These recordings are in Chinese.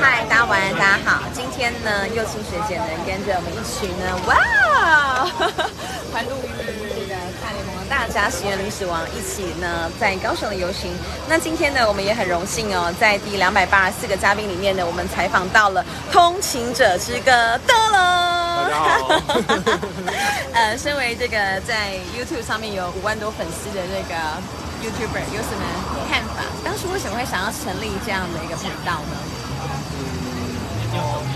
嗨，大家晚安，大家好。今天呢，幼青学姐呢跟着我们一起呢，哇，环路于这个大联盟的大家实验临时王一起呢在高雄的游行。那今天呢，我们也很荣幸哦，在第两百八十四个嘉宾里面呢，我们采访到了通勤者之歌的了。大家好。呃，身为这个在 YouTube 上面有五万多粉丝的这个 YouTuber，有什么看法？当初为什么会想要成立这样的一个频道呢？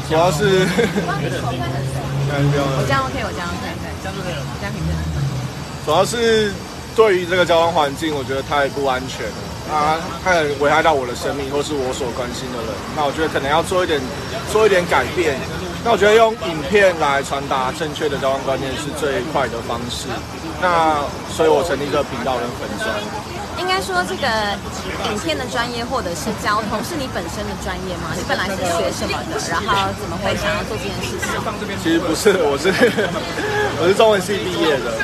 主要是，我这样 OK，我这样 OK，对，这样就可以了，这样可以。主要是对于这个交通环境，我觉得太不安全了，啊，它很危害到我的生命或是我所关心的人。那我觉得可能要做一点，做一点改变。那我觉得用影片来传达正确的交通观念是最快的方式。那所以我成立一个频道跟粉专。应该说，这个影片的专业或者是交通是你本身的专业吗？你本来是学什么的？然后怎么会想要做这件事情？其实不是，我是 我是中文系毕业的，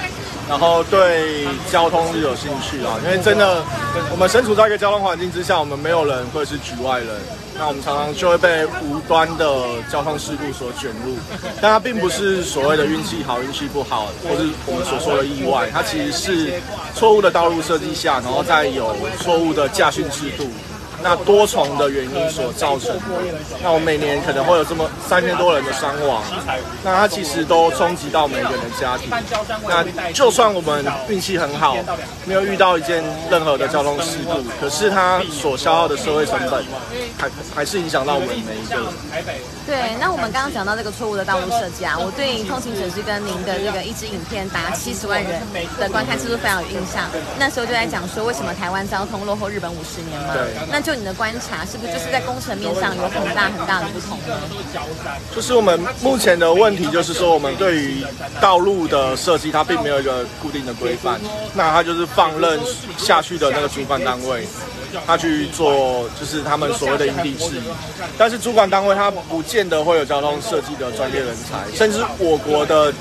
然后对交通是有兴趣啊。因为真的，我们身处在一个交通环境之下，我们没有人会是局外人。那我们常常就会被无端的交通事故所卷入，但它并不是所谓的运气好、运气不好，或是我们所说的意外，它其实是错误的道路设计下，然后再有错误的驾训制度。那多重的原因所造成的，那我每年可能会有这么三千多人的伤亡，那它其实都冲击到每个人的家庭。那就算我们运气很好，没有遇到一件任何的交通事故，可是它所消耗的社会成本，还还是影响到我们每一个人。对，那我们刚刚讲到这个错误的道路设计啊，我对通勤者是跟您的这个一支影片达七十万人的观看次数非常有印象。那时候就在讲说，为什么台湾交通落后日本五十年嘛？对，那就。你的观察是不是就是在工程面上有很大很大的不同呢？就是我们目前的问题，就是说我们对于道路的设计，它并没有一个固定的规范，那它就是放任下去的那个主管单位，他去做就是他们所谓的因地制宜。但是主管单位他不见得会有交通设计的专业人才，甚至我国的。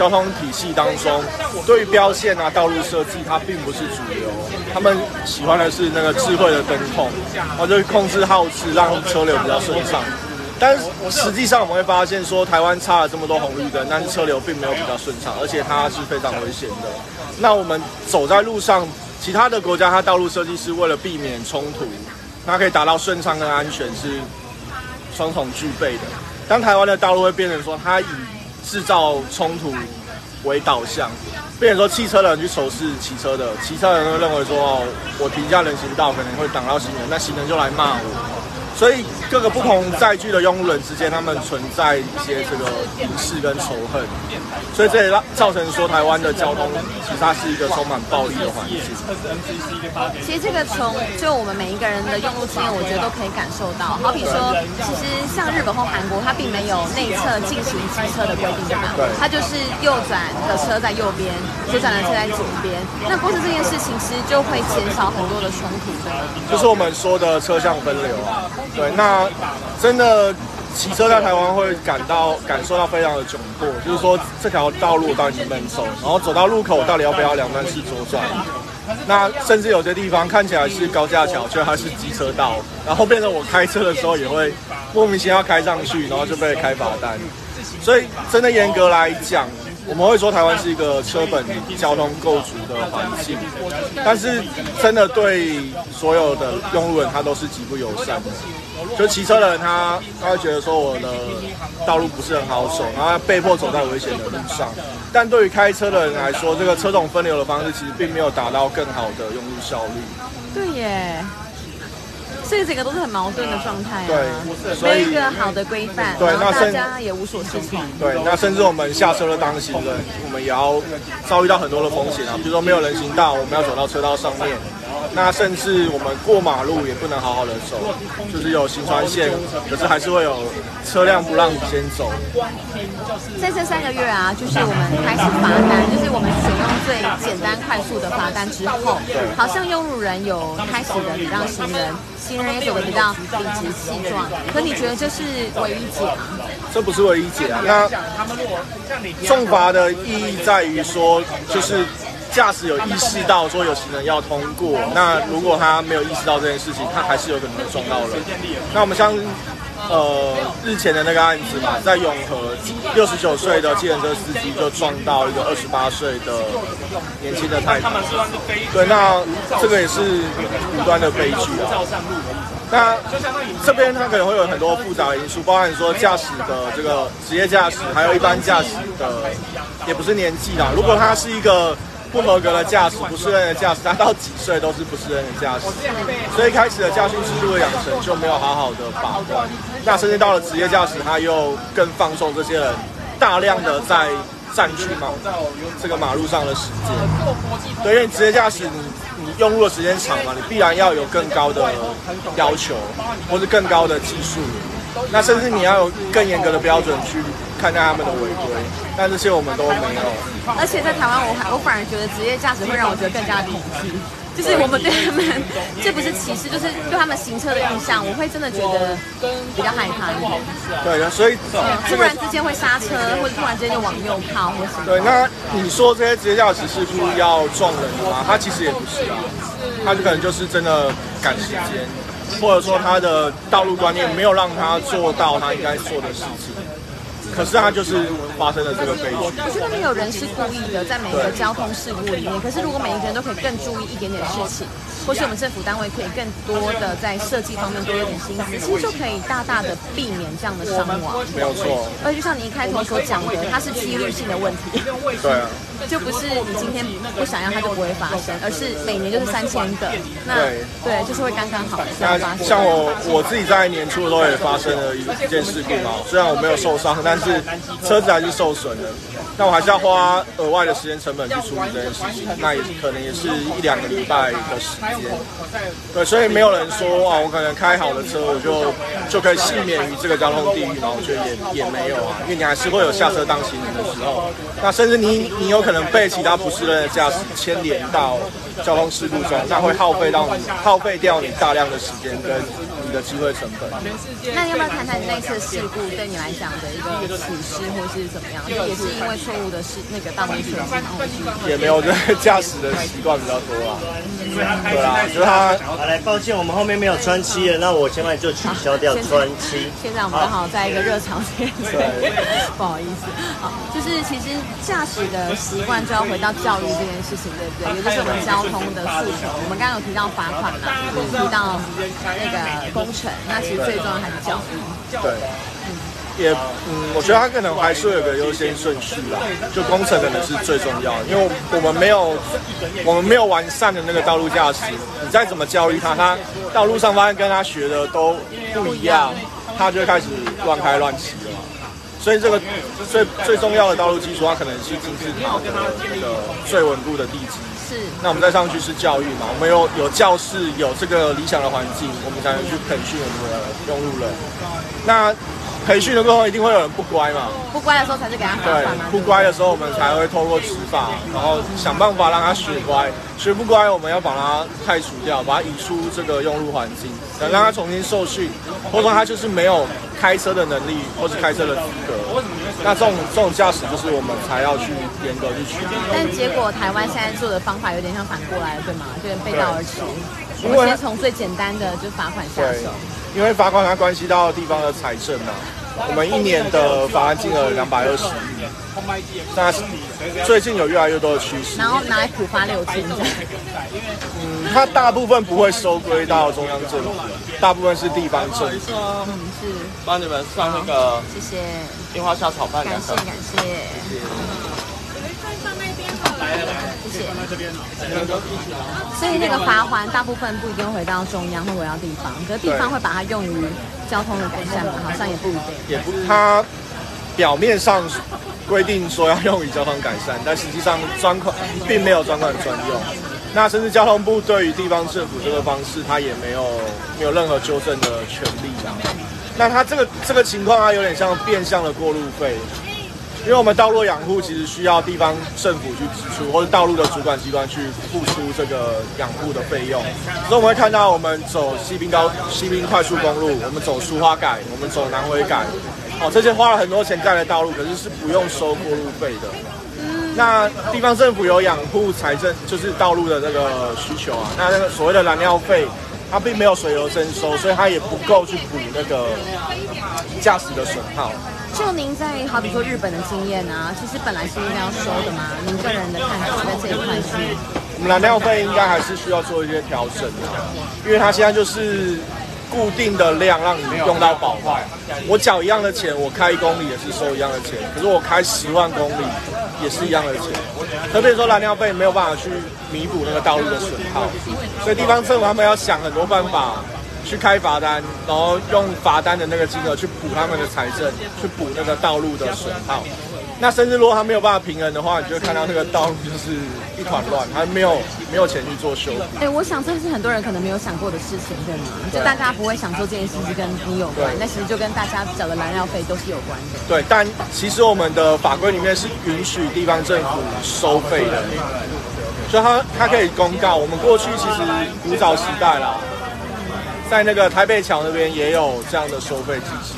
交通体系当中，对于标线啊、道路设计，它并不是主流。他们喜欢的是那个智慧的灯控，然后就控制耗时，让车流比较顺畅。但实际上，我们会发现说，台湾插了这么多红绿灯，但是车流并没有比较顺畅，而且它是非常危险的。那我们走在路上，其他的国家它道路设计是为了避免冲突，那可以达到顺畅跟安全是双重具备的。当台湾的道路会变成说，它以制造冲突为导向，变成说汽车的人去仇视骑车的，骑车人会认为说哦，我停下人行道可能会挡到行人，那行人就来骂我。所以各个不同载具的拥人之间，他们存在一些这个敌视跟仇恨，所以这也让造成说台湾的交通其实它是一个充满暴力的环境。其实这个从就我们每一个人的用路经验，我觉得都可以感受到。好比说，其实像日本或韩国，它并没有内侧进行机车的规定的嘛，它就是右转的车在右边，左转的车在左边。那光是这件事情，其实就会减少很多的冲突，对吗？就是我们说的车厢分流啊。对，那真的骑车在台湾会感到感受到非常的窘迫，就是说这条道路到底能不能走，然后走到路口到底要不要两段式左转，那甚至有些地方看起来是高架桥，却它是机车道，然后变成我开车的时候也会莫名其妙开上去，然后就被开罚单。所以真的严格来讲。我们会说台湾是一个车本交通构筑的环境，但是真的对所有的用路人他都是极不友善的。就骑车的人他他会觉得说我的道路不是很好走，然后被迫走在危险的路上。但对于开车的人来说，这个车种分流的方式其实并没有达到更好的用路效率。对耶。所以整个都是很矛盾的状态啊。对，没有一个好的规范，对，那大家也无所适从。对，那甚至我们下车的当行人，我们也要遭遇到很多的风险啊，比如说没有人行道，我们要走到车道上面。那甚至我们过马路也不能好好的走，就是有行船线，可是还是会有车辆不让你先走。在这三个月啊，就是我们开始罚单，就是我们选用最简单快速的罚单之后，好像用路人有开始的礼让行人，行人也走的比较理直气壮。可你觉得这是唯一解吗？这不是唯一解啊。那重罚的意义在于说，就是。驾驶有意识到说有行人要通过，那如果他没有意识到这件事情，他还是有可能会撞到人。那我们像呃日前的那个案子嘛，在永和六十九岁的计程车司机就撞到一个二十八岁的年轻的太太。对，那这个也是无端的悲剧啊。那这边它可能会有很多复杂的因素，包含说驾驶的这个职业驾驶，还有一般驾驶的，也不是年纪啦。如果他是一个不合格的驾驶，不适任的驾驶，他到几岁都是不适任的驾驶。所以开始的驾训制度的养成就没有好好的把关。那甚至到了职业驾驶，他又更放纵这些人，大量的在占据嘛这个马路上的时间。对，因为职业驾驶你。你用路的时间长嘛，你必然要有更高的要求，或是更高的技术，那甚至你要有更严格的标准去看待他们的违规，但这些我们都没有。而且在台湾，我还我反而觉得职业驾驶会让我觉得更加的恐惧。就是我们对他们，这不是歧视，就是对他们行车的印象，我会真的觉得比较害怕一点。对的，所以突然之间会刹车，或者突然之间就往右靠，或什么。对，那你说这些职业驾驶是故意要撞人的吗？他其实也不是啊，他就可能就是真的赶时间，或者说他的道路观念没有让他做到他应该做的事情。可是他就是发生了这个悲剧。我觉得没有人是故意的，在每一个交通事故里面。可是如果每一个人都可以更注意一点点事情，或是我们政府单位可以更多的在设计方面多一点心思，其实就可以大大的避免这样的伤亡。没有错。而就像你一开头所讲的，它是几率性的问题。对啊。就不是你今天不想要它就不会发生，而是每年就是三千个。那对，就是会刚刚好。那像我我自己在年初的时候也发生了一一件事故嘛，虽然我没有受伤，但是车子还是受损了。那我还是要花额外的时间成本去处理这件事情，那也可能也是一两个礼拜的时间。对，所以没有人说啊，我可能开好了车我就就可以幸免于这个交通地狱嘛？我觉得也也没有啊，因为你还是会有下车当行人的时候。那甚至你你有可能可能被其他不是人的驾驶牵连到交通事故中，那会耗费到你耗费掉你大量的时间跟。的机会成本。那你要不要谈谈那次事故对你来讲的一个启示，或是怎么样？也是因为错误的是那个道路设计，也没有，这驾驶的习惯比较多啊。对啊，就他。好来，抱歉，我们后面没有穿漆了，那我现在就取消掉穿漆。现在我们刚好在一个热场间，不好意思。好，就是其实驾驶的习惯就要回到教育这件事情，对不对？也就是我们交通的诉求。我们刚刚有提到罚款嘛，提到那个。工程，那其实最重要还是教育。对，也嗯，我觉得他可能还是有个优先顺序啦。就工程可能是最重要，因为我们没有我们没有完善的那个道路驾驶，你再怎么教育他，他道路上发现跟他学的都不一样，他就会开始乱开乱骑了。所以这个最最重要的道路基础，它可能是金字塔的那个最稳固的地基。是，那我们再上去是教育嘛？我们有有教室，有这个理想的环境，我们才能去培训我们的用路人。那培训了过后一定会有人不乖嘛？不乖的时候才是给他罚款不乖的时候，我们才会透过执法，然后想办法让他学乖。学不乖，我们要把他开除掉，把他移出这个用路环境，等让他重新受训，或者说他就是没有开车的能力，或是开车的资格。那这种这种驾驶就是我们才要去严格去取缔。但结果台湾现在做的方法有点像反过来，对吗？就背道而驰。我们先从最简单的就罚款下手。因为罚款它关系到地方的财政嘛。我们一年的罚款金额两百二十亿，那最近有越来越多的趋势。然后拿来普发六千。嗯，它大部分不会收归到中央政府，大部分是地方政府。嗯，是。帮你们算那个。谢谢。樱花虾炒饭。感谢感谢。谢谢。所以那个罚款大部分不一定回到中央，会回到地方，可是地方会把它用于交通的改善嘛？好像也不一定。也不，它表面上规定说要用于交通改善，但实际上专款并没有专款专用。那甚至交通部对于地方政府这个方式，他也没有没有任何纠正的权利啊。那他这个这个情况啊，有点像变相的过路费。因为我们道路养护其实需要地方政府去支出，或者道路的主管机关去付出这个养护的费用。所以我们会看到，我们走西滨高西滨快速公路，我们走苏花改，我们走南回改，哦，这些花了很多钱盖的道路，可是是不用收过路费的。那地方政府有养护财政，就是道路的那个需求啊。那那个所谓的燃料费，它并没有水油征收，所以它也不够去补那个驾驶的损耗。就您在好比说日本的经验啊，其实本来是应该要收的嘛。您个人的看法在这一块是？我们燃料费应该还是需要做一些调整的，因为它现在就是固定的量让你用到饱坏。我缴一样的钱，我开一公里也是收一样的钱，可是我开十万公里也是一样的钱。特别说燃料费没有办法去弥补那个道路的损耗，所以地方政府他们要想很多办法。去开罚单，然后用罚单的那个金额去补他们的财政，去补那个道路的损耗。那甚至如果他没有办法平衡的话，你就会看到那个道路就是一团乱，他没有没有钱去做修补。哎，我想这是很多人可能没有想过的事情，对吗？就大家不会想说这件事是跟你有关，那其实就跟大家缴的燃料费都是有关的。对，但其实我们的法规里面是允许地方政府收费的，所以他他可以公告。我们过去其实古早时代啦。在那个台北桥那边也有这样的收费机器，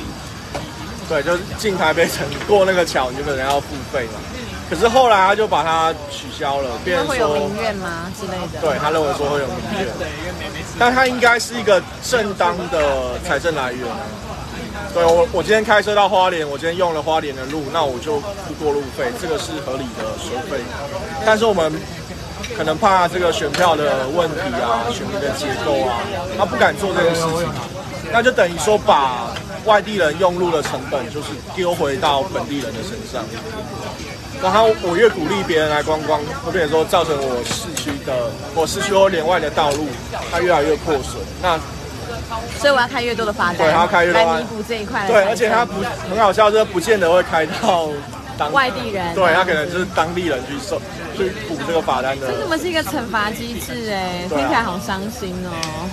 对，就是进台北城过那个桥，你就可能要付费嘛。可是后来他就把它取消了，变成会有民怨吗之类的？对他认为说会有民怨，但他应该是一个正当的财政来源。对我，我今天开车到花莲，我今天用了花莲的路，那我就付过路费，这个是合理的收费。但是我们。可能怕这个选票的问题啊，选民的结构啊，他不敢做这件事情，那就等于说把外地人用路的成本就是丢回到本地人的身上。然后我越鼓励别人来观光，我比如说造成我市区的我市区或连外的道路它越来越破损。那所以我要开越多的罚单，对，他开越多来弥补这一块。对，而且他不很好笑，就是不见得会开到。外地人，对他可能就是当地人去收去补这个罚单的。这怎么是一个惩罚机制？哎，听起来好伤心哦。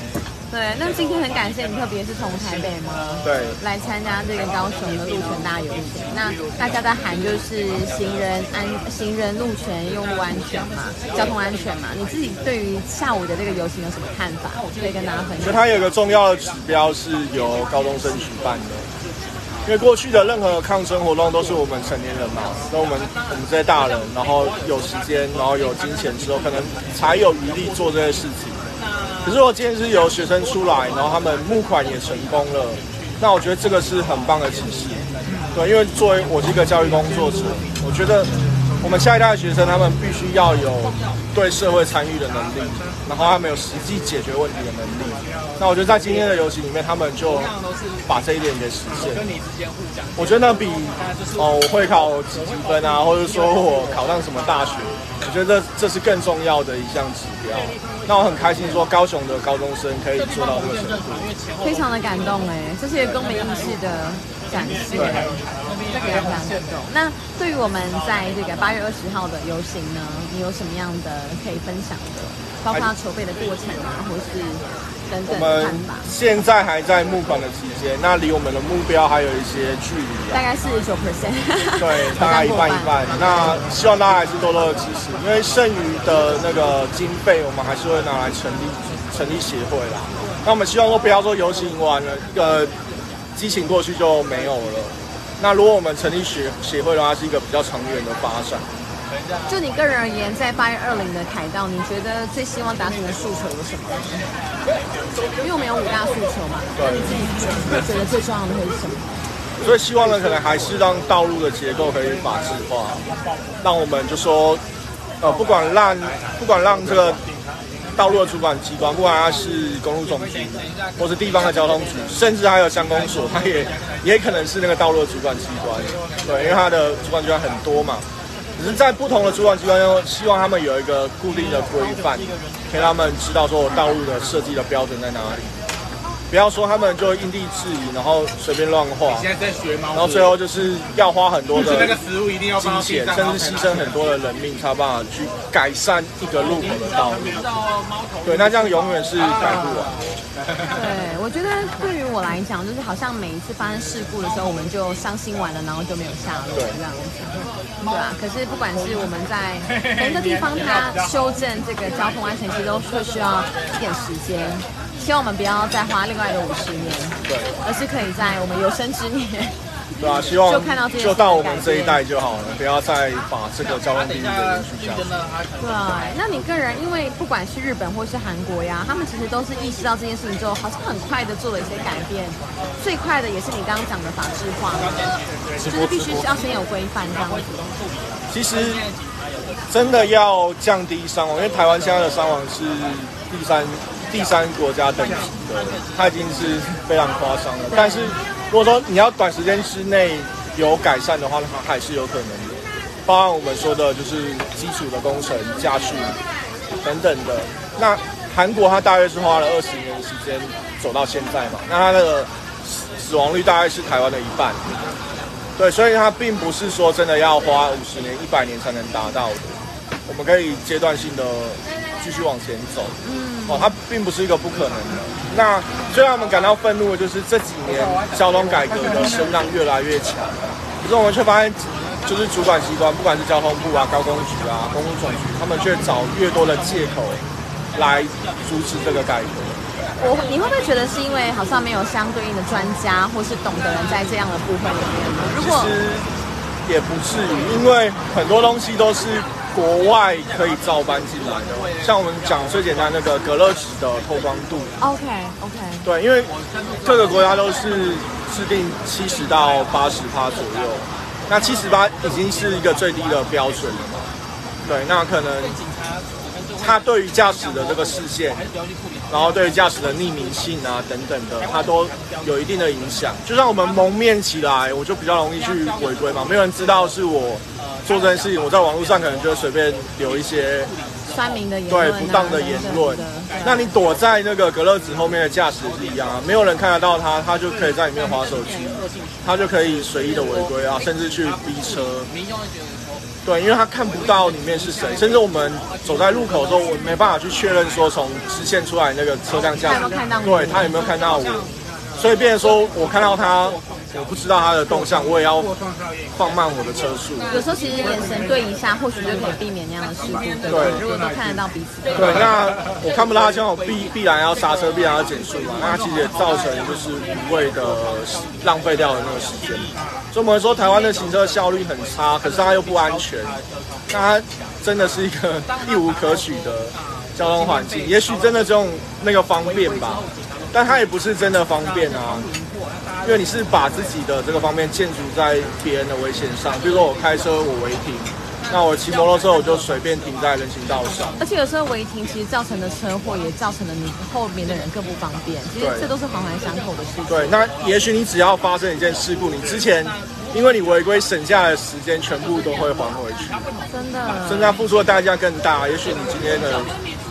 对，那今天很感谢你，特别是从台北吗？对，来参加这个高雄的路权大游行。那大家的喊就是行人安、行人路权、用路安全嘛，交通安全嘛。你自己对于下午的这个游行有什么看法？可以跟大家分享。就它有个重要的指标是由高中生举办的。因为过去的任何抗争活动都是我们成年人嘛，那我们我们这些大人，然后有时间，然后有金钱之后，可能才有余力做这些事情。可是如果今天是由学生出来，然后他们募款也成功了，那我觉得这个是很棒的启示。对，因为作为我是一个教育工作者，我觉得。我们下一代的学生，他们必须要有对社会参与的能力，然后他们有实际解决问题的能力。那我觉得在今天的游戏里面，他们就把这一点给实现。我觉得那比哦我会考几几分啊，或者说我考上什么大学，我觉得这是更重要的一项指标。那我很开心说，高雄的高中生可以做到这个程度，非常的感动哎，这是一个公民意识的展示。这个非常感动。那对于我们在这个八月二十号的游行呢，你有什么样的可以分享的？包括筹备的过程啊，或是等等看法。现在还在募款的期间，那离我们的目标还有一些距离。大概四十九 percent。对，大概一半一半。那希望大家还是多多的支持，因为剩余的那个经费，我们还是会拿来成立成立协会啦。那我们希望说，不要说游行完了，一个激情过去就没有了。那如果我们成立协协会的话，是一个比较长远的发展。就你个人而言，在八月二零的凯道，你觉得最希望达成的诉求有什么？因为我们有五大诉求嘛。对。你自己会觉得最重要的会是什么？最希望的可能还是让道路的结构可以法制化，让我们就说，呃，不管让不管让这个。道路的主管机关，不管它是公路总局，或是地方的交通局，甚至还有乡公所，它也也可能是那个道路的主管机关。对，因为它的主管机关很多嘛。只是在不同的主管机关，希望他们有一个固定的规范，可以让他们知道说道路的设计的标准在哪里。不要说他们就因地制宜，然后随便乱画，然后最后就是要花很多的金钱，甚至牺牲很多的人命，才有办法去改善一个路口的道路。对，那这样永远是改不完。对，我觉得对于我来讲，就是好像每一次发生事故的时候，我们就伤心完了，然后就没有下落这样子，对吧？可是不管是我们在每一个地方，它修正这个交通安全，其实都是需要一点时间。希望我们不要再花另外的五十年，对，而是可以在我们有生之年对啊，希望就看到这就到我们这一代就好了，不要再把这个交通地狱给延续下去。对，那你个人，因为不管是日本或是韩国呀，他们其实都是意识到这件事情之后，好像很快的做了一些改变。最快的也是你刚刚讲的法制化，就是必须是要先有规范这样子。其实真的要降低伤亡，因为台湾现在的伤亡是第三第三国家等级的，它已经是非常夸张了。但是如果说你要短时间之内有改善的话，它还是有可能的。包含我们说的就是基础的工程、加速等等的。那韩国它大约是花了二十年的时间走到现在嘛，那它的死死亡率大概是台湾的一半。对，所以它并不是说真的要花五十年、一百年才能达到的，我们可以阶段性的继续往前走。嗯，哦，它并不是一个不可能的。那最让我们感到愤怒的就是这几年交通改革的声浪越来越强，可是我们却发现，就是主管机关，不管是交通部啊、高工局啊、公路总局，他们却找越多的借口来阻止这个改革。我你会不会觉得是因为好像没有相对应的专家或是懂的人在这样的部分里面呢？如果其实也不至于，因为很多东西都是国外可以照搬进来的。像我们讲最简单那个隔热纸的透光度，OK OK，对，因为各个国家都是制定七十到八十帕左右，那七十八已经是一个最低的标准了嘛。对，那可能它对于驾驶的这个视线，然后对于驾驶的匿名性啊等等的，它都有一定的影响。就像我们蒙面起来，我就比较容易去违规嘛，没有人知道是我做这件事情，我在网络上可能就随便留一些酸民的言对论、啊，不当的言论。那你躲在那个隔热纸后面的驾驶是一样啊，没有人看得到他，他就可以在里面划手机，他就可以随意的违规啊，甚至去逼车。对，因为他看不到里面是谁，甚至我们走在路口的时候，我没办法去确认说从支线出来那个车辆驾驶，对他有没有看到我，所以变成说我看到他，我不知道他的动向，我也要放慢我的车速。有时候其实眼神对一下，或许就可以避免那样的事故，对如果都看得到彼此，对，那我看不到他这样，我必必然要刹车，必然要减速嘛。那它其实也造成就是无谓的浪费掉的那个时间。所以我们说台湾的行车效率很差，可是它又不安全，那它真的是一个一无可取的交通环境。也许真的这种那个方便吧，但它也不是真的方便啊。因为你是把自己的这个方面建筑在别人的危险上，比如说我开车我违停，那我骑摩托车我就随便停在人行道上。而且有时候违停其实造成的车祸，也造成了你后面的人更不方便。其实对这都是环环相扣的事情。对，那也许你只要发生一件事故，你之前因为你违规省下来的时间，全部都会还回去，真的，甚至它付出的代价更大。也许你今天的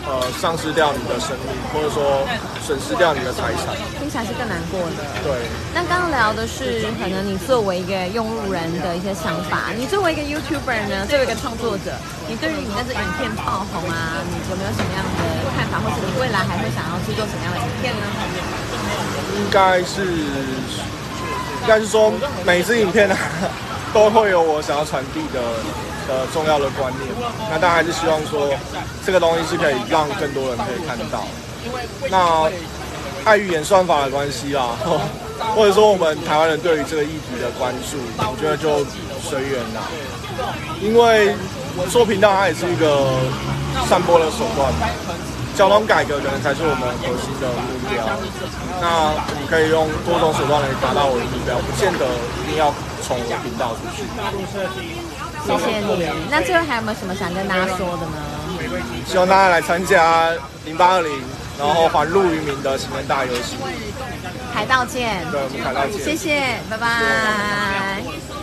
呃丧失掉你的生命，或者说损失掉你的财产。听起来是更难过的。对，那刚刚聊的是可能你作为一个用路人的一些想法，你作为一个 YouTuber 呢，作为一个创作者，你对于你的这影片爆红啊，你有没有什么样的看法，或者你未来还会想要制作什么样的影片呢？应该是应该是说每支影片呢 都会有我想要传递的的重要的观念。那当然还是希望说这个东西是可以让更多人可以看到。那碍于演算法的关系啦，或者说我们台湾人对于这个议题的关注，我觉得就随缘啦。因为做频道它也是一个散播的手段，交通改革可能才是我们核心的目标。那我们可以用多种手段来达到我的目标，不见得一定要从频道出去。谢谢你。那最后还有没有什么想跟大家说的呢？希望大家来参加零八二零，然后还路渔民的行人大游行。海盗见，对，我们海盗见。谢谢，拜拜。